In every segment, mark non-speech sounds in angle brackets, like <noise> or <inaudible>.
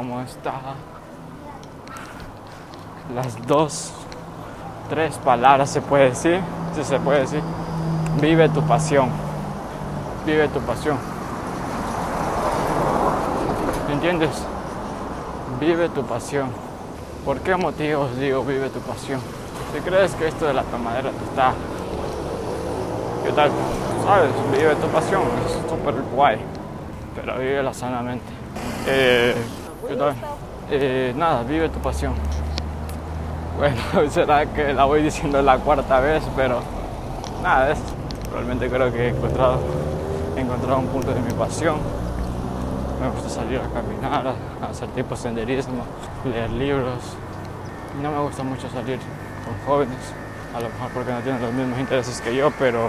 gusta las dos, tres palabras, se puede decir, si se puede decir. Vive tu pasión. Vive tu pasión. ¿Entiendes? Vive tu pasión. ¿Por qué motivos digo vive tu pasión? Si crees que esto de la tomadera te está... ¿Qué tal? ¿Sabes? Vive tu pasión. Es súper guay. Pero vívela sanamente. Eh, ¿Qué tal? Eh, nada, vive tu pasión. Bueno, <laughs> será que la voy diciendo la cuarta vez, pero nada esto. Realmente creo que he encontrado, encontrado un punto de mi pasión. Me gusta salir a caminar, hacer tipo senderismo, leer libros. No me gusta mucho salir con jóvenes, a lo mejor porque no tienen los mismos intereses que yo, pero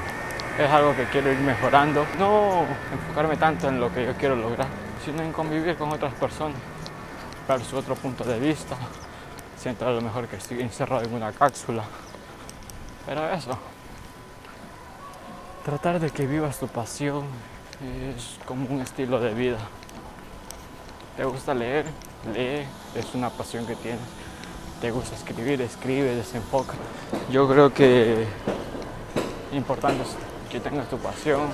es algo que quiero ir mejorando. No enfocarme tanto en lo que yo quiero lograr, sino en convivir con otras personas, ver su otro punto de vista. Siento a lo mejor que estoy encerrado en una cápsula. Pero eso, tratar de que vivas tu pasión es como un estilo de vida. ¿Te gusta leer? Lee, es una pasión que tienes. ¿Te gusta escribir? Escribe, desenfoca. Yo creo que importante es que tengas tu pasión,